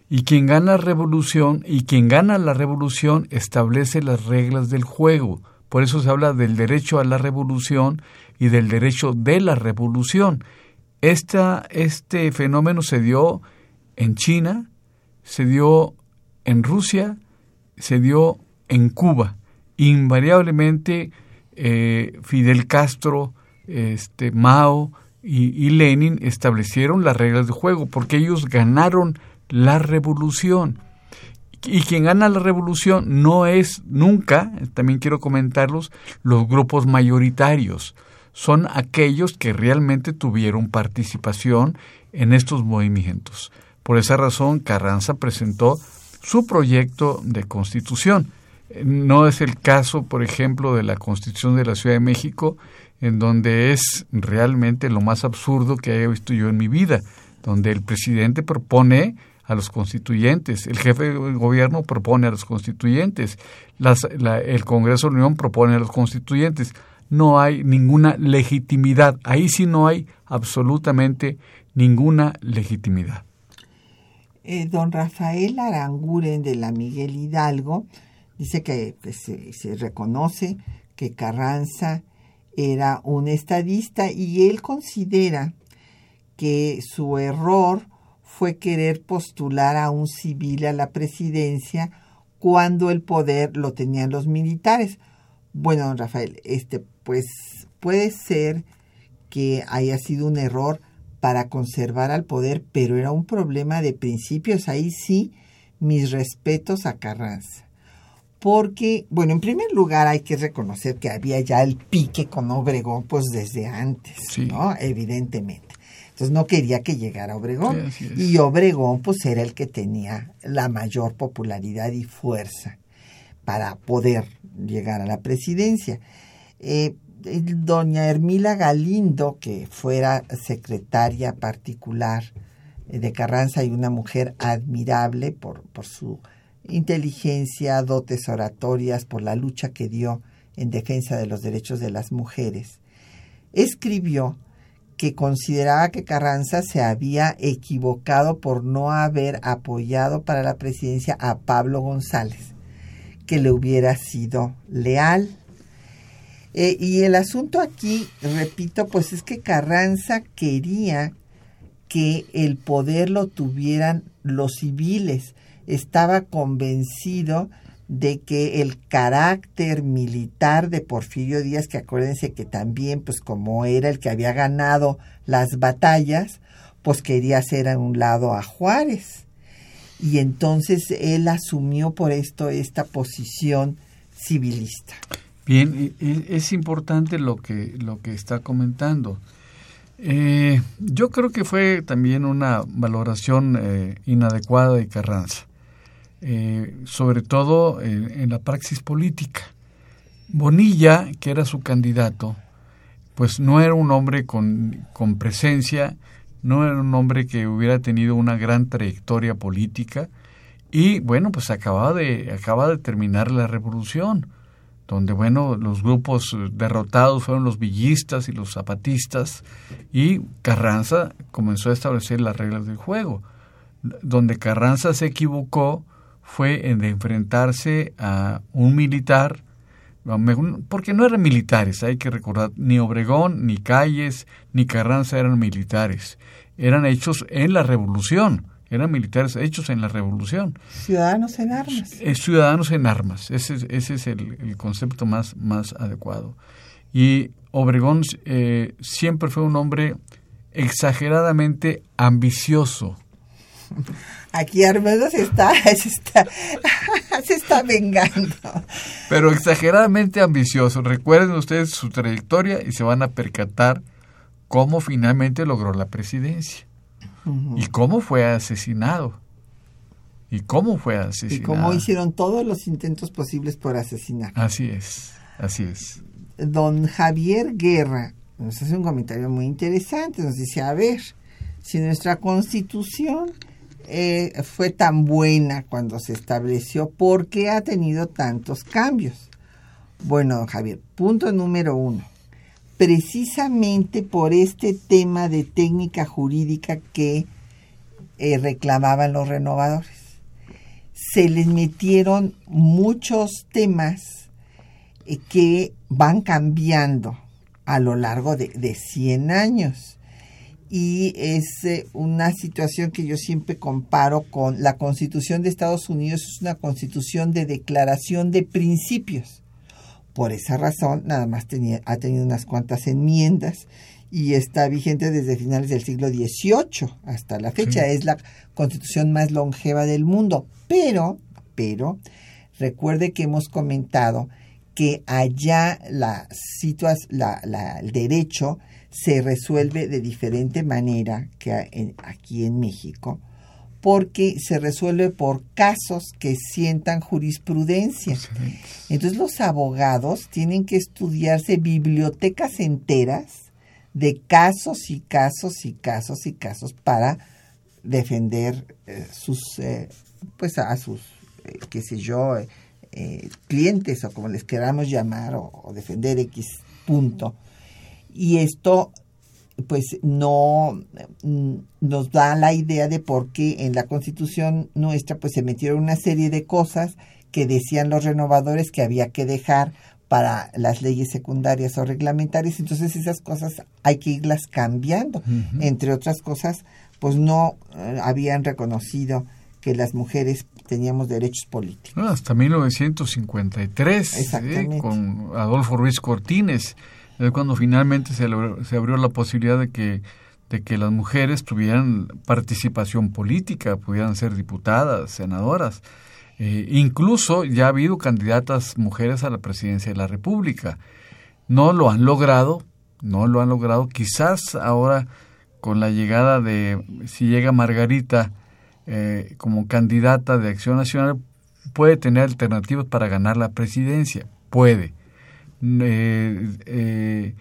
Y quien gana revolución y quien gana la revolución establece las reglas del juego. Por eso se habla del derecho a la revolución y del derecho de la revolución. Esta, este fenómeno se dio en China, se dio en Rusia, se dio en Cuba. Invariablemente eh, Fidel Castro, este, Mao y, y, Lenin establecieron las reglas de juego porque ellos ganaron la revolución. Y quien gana la revolución no es nunca, también quiero comentarlos, los grupos mayoritarios son aquellos que realmente tuvieron participación en estos movimientos. Por esa razón, Carranza presentó su proyecto de constitución. No es el caso, por ejemplo, de la Constitución de la Ciudad de México, en donde es realmente lo más absurdo que haya visto yo en mi vida, donde el presidente propone a los constituyentes, el jefe de gobierno propone a los constituyentes, el Congreso de la Unión propone a los constituyentes. No hay ninguna legitimidad, ahí sí no hay absolutamente ninguna legitimidad. Eh, don Rafael Aranguren de la Miguel Hidalgo dice que, se, se reconoce que Carranza era un estadista y él considera que su error fue querer postular a un civil a la presidencia cuando el poder lo tenían los militares. Bueno, don Rafael, este pues puede ser que haya sido un error para conservar al poder, pero era un problema de principios. Ahí sí, mis respetos a Carranza. Porque, bueno, en primer lugar hay que reconocer que había ya el pique con Obregón, pues desde antes, ¿no? Evidentemente. Entonces no quería que llegara Obregón. y Obregón pues era el que tenía la mayor popularidad y fuerza para poder llegar a la presidencia. Eh, doña Hermila Galindo, que fuera secretaria particular de Carranza y una mujer admirable por su inteligencia, dotes oratorias, por la lucha que dio en defensa de los derechos de las mujeres, escribió que consideraba que Carranza se había equivocado por no haber apoyado para la presidencia a Pablo González, que le hubiera sido leal. Eh, y el asunto aquí, repito, pues es que Carranza quería que el poder lo tuvieran los civiles. Estaba convencido de que el carácter militar de Porfirio Díaz, que acuérdense que también, pues como era el que había ganado las batallas, pues quería hacer a un lado a Juárez. Y entonces él asumió por esto esta posición civilista. Bien, es importante lo que, lo que está comentando. Eh, yo creo que fue también una valoración eh, inadecuada de Carranza. Eh, sobre todo en la praxis política. Bonilla, que era su candidato, pues no era un hombre con, con presencia, no era un hombre que hubiera tenido una gran trayectoria política y bueno, pues acababa de, acaba de terminar la revolución, donde bueno, los grupos derrotados fueron los villistas y los zapatistas y Carranza comenzó a establecer las reglas del juego. Donde Carranza se equivocó fue en de enfrentarse a un militar, porque no eran militares, hay que recordar, ni Obregón, ni Calles, ni Carranza eran militares, eran hechos en la revolución, eran militares hechos en la revolución. Ciudadanos en armas. Eh, ciudadanos en armas, ese, ese es el, concepto más, más adecuado. Y Obregón eh, siempre fue un hombre exageradamente ambicioso. Aquí Armando se está, se está, se está vengando. Pero exageradamente ambicioso. Recuerden ustedes su trayectoria y se van a percatar cómo finalmente logró la presidencia. Y cómo fue asesinado. Y cómo fue asesinado. Y cómo hicieron todos los intentos posibles por asesinar. Así es, así es. Don Javier Guerra nos hace un comentario muy interesante. Nos dice, a ver, si nuestra constitución eh, fue tan buena cuando se estableció? porque ha tenido tantos cambios? Bueno, don Javier, punto número uno. Precisamente por este tema de técnica jurídica que eh, reclamaban los renovadores. Se les metieron muchos temas eh, que van cambiando a lo largo de, de 100 años y es eh, una situación que yo siempre comparo con la Constitución de Estados Unidos, es una constitución de declaración de principios. Por esa razón, nada más tenía, ha tenido unas cuantas enmiendas y está vigente desde finales del siglo XVIII hasta la fecha. Es la constitución más longeva del mundo. Pero, pero, recuerde que hemos comentado que allá la, la, la el derecho se resuelve de diferente manera que aquí en México, porque se resuelve por casos que sientan jurisprudencia. Entonces los abogados tienen que estudiarse bibliotecas enteras de casos y casos y casos y casos para defender eh, sus eh, pues a sus eh, qué sé yo clientes o como les queramos llamar o defender X punto y esto pues no mm, nos da la idea de por qué en la constitución nuestra pues se metieron una serie de cosas que decían los renovadores que había que dejar para las leyes secundarias o reglamentarias, entonces esas cosas hay que irlas cambiando. Entre otras cosas, pues no eh, habían reconocido que las mujeres teníamos derechos políticos. hasta 1953, ¿eh? con Adolfo Ruiz Cortines es cuando finalmente se, se abrió la posibilidad de que, de que las mujeres tuvieran participación política, pudieran ser diputadas, senadoras. Eh, incluso ya ha habido candidatas mujeres a la presidencia de la República. No lo han logrado, no lo han logrado. Quizás ahora con la llegada de, si llega Margarita eh, como candidata de Acción Nacional, puede tener alternativas para ganar la presidencia. Puede. Eh, eh,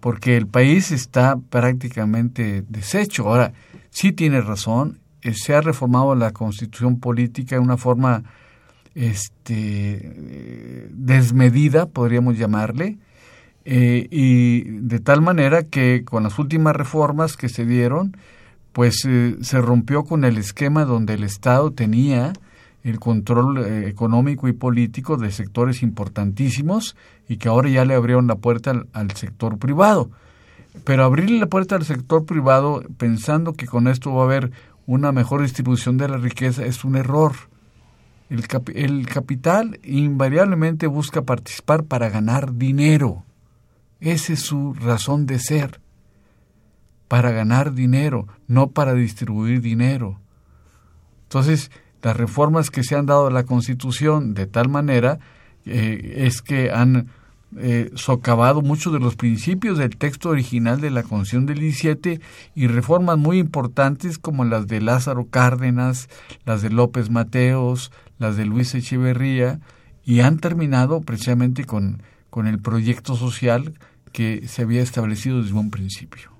porque el país está prácticamente deshecho. Ahora, sí tiene razón, eh, se ha reformado la constitución política de una forma este, desmedida, podríamos llamarle, y de tal manera que con las últimas reformas que se dieron, pues se rompió con el esquema donde el Estado tenía el control eh, económico y político de sectores importantísimos y que ahora ya le abrieron la puerta al, sector privado. Pero abrirle la puerta al sector privado pensando que con esto va a haber una mejor distribución de la riqueza es un error. El, el capital invariablemente busca participar para ganar dinero. Esa es su razón de ser. Para ganar dinero, no para distribuir dinero. Entonces, las reformas que se han dado a la Constitución de tal manera eh, es que han eh, socavado muchos de los principios del texto original de la Constitución del 17 y reformas muy importantes como las de Lázaro Cárdenas, las de López Mateos, las de Luis Echeverría y han terminado precisamente con, con el proyecto social que se había establecido desde un principio.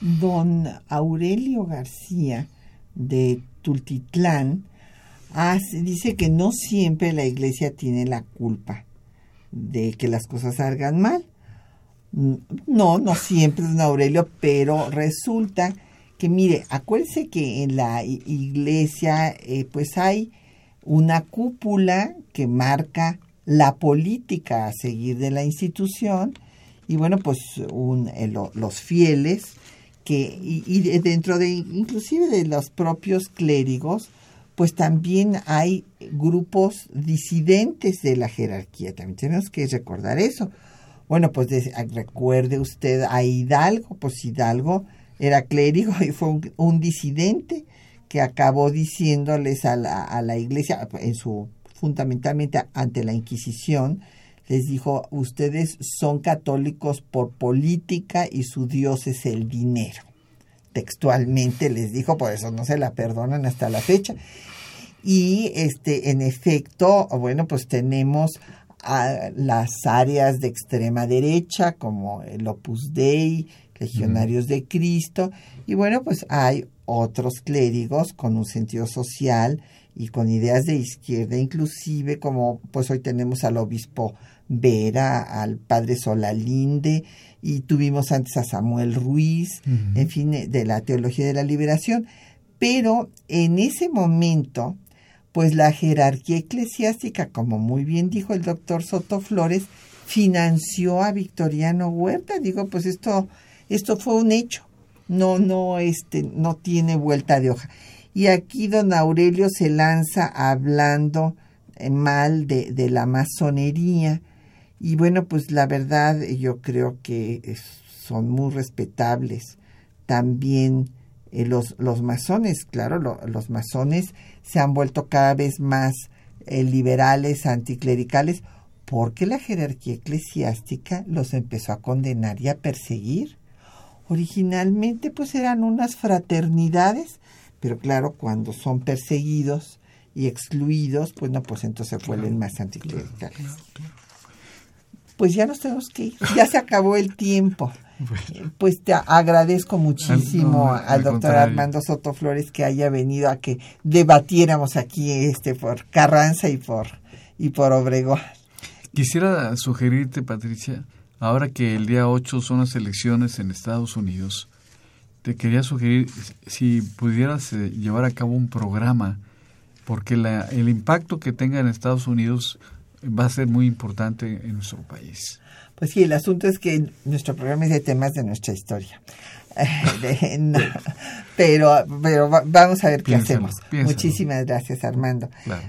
Don Aurelio García de Tultitlán dice que no siempre la iglesia tiene la culpa de que las cosas salgan mal. No, no siempre, don Aurelio, pero resulta que, mire, acuérdese que en la iglesia eh, pues hay una cúpula que marca la política a seguir de la institución y bueno, pues un, eh, los fieles que y, dentro de inclusive de los propios clérigos pues también hay grupos disidentes de la jerarquía. También tenemos que recordar eso. Bueno pues recuerde usted a Hidalgo pues Hidalgo era clérigo y fue un, disidente que acabó diciéndoles a la, a la iglesia en su fundamentalmente ante la Inquisición les dijo, ustedes son católicos por política y su Dios es el dinero. Textualmente les dijo, por eso no se la perdonan hasta la fecha. Y este, en efecto, bueno, pues tenemos a las áreas de extrema derecha como el Opus Dei, Legionarios de Cristo, y bueno, pues hay otros clérigos con un sentido social y con ideas de izquierda, inclusive como pues hoy tenemos al obispo Vera, al padre Solalinde, y tuvimos antes a Samuel Ruiz, en fin, de la teología de la liberación. Pero en ese momento, pues la jerarquía eclesiástica, como muy bien dijo el doctor Soto Flores, financió a Victoriano Huerta. Digo, pues esto, esto fue un hecho. No, no, este, no tiene vuelta de hoja. Y aquí don Aurelio se lanza hablando eh, mal de, de la masonería y bueno, pues la verdad yo creo que son muy respetables. También eh, los, los masones, claro, los masones se han vuelto cada vez más eh, liberales, anticlericales, porque la jerarquía eclesiástica los empezó a condenar y a perseguir. Originalmente pues eran unas fraternidades, pero claro, cuando son perseguidos y excluidos, pues no, pues entonces se vuelven más anticlericales. Pues ya nos tenemos que ir, ya se acabó el tiempo. Pues te agradezco muchísimo al doctor Armando Soto Flores que haya venido a que debatiéramos aquí este por Carranza y por y por Obregón. Quisiera sugerirte, Patricia, ahora que el día 8 son las elecciones en Estados Unidos, te quería sugerir si pudieras eh, llevar a cabo un programa, porque la, el impacto que tenga en Estados Unidos va a ser muy importante en nuestro país. Pues sí, el asunto es que nuestro programa es de temas de nuestra historia. pero, pero vamos a ver qué hacemos. Muchísimas gracias, Armando.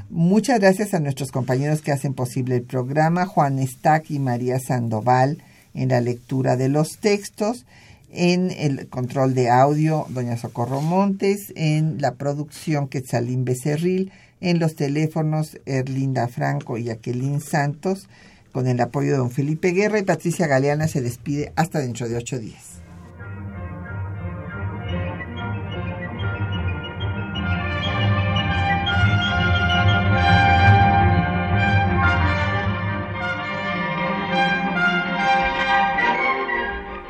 Muchas gracias a nuestros compañeros que hacen posible el programa, Juan Stack y María Sandoval en la lectura de los textos, en el control de audio, doña Socorro Montes, en la producción Quetzalín Becerril, en los teléfonos Erlinda Franco y Aquelín Santos, con el apoyo de don Felipe Guerra y Patricia Galeana se despide hasta dentro de ocho días.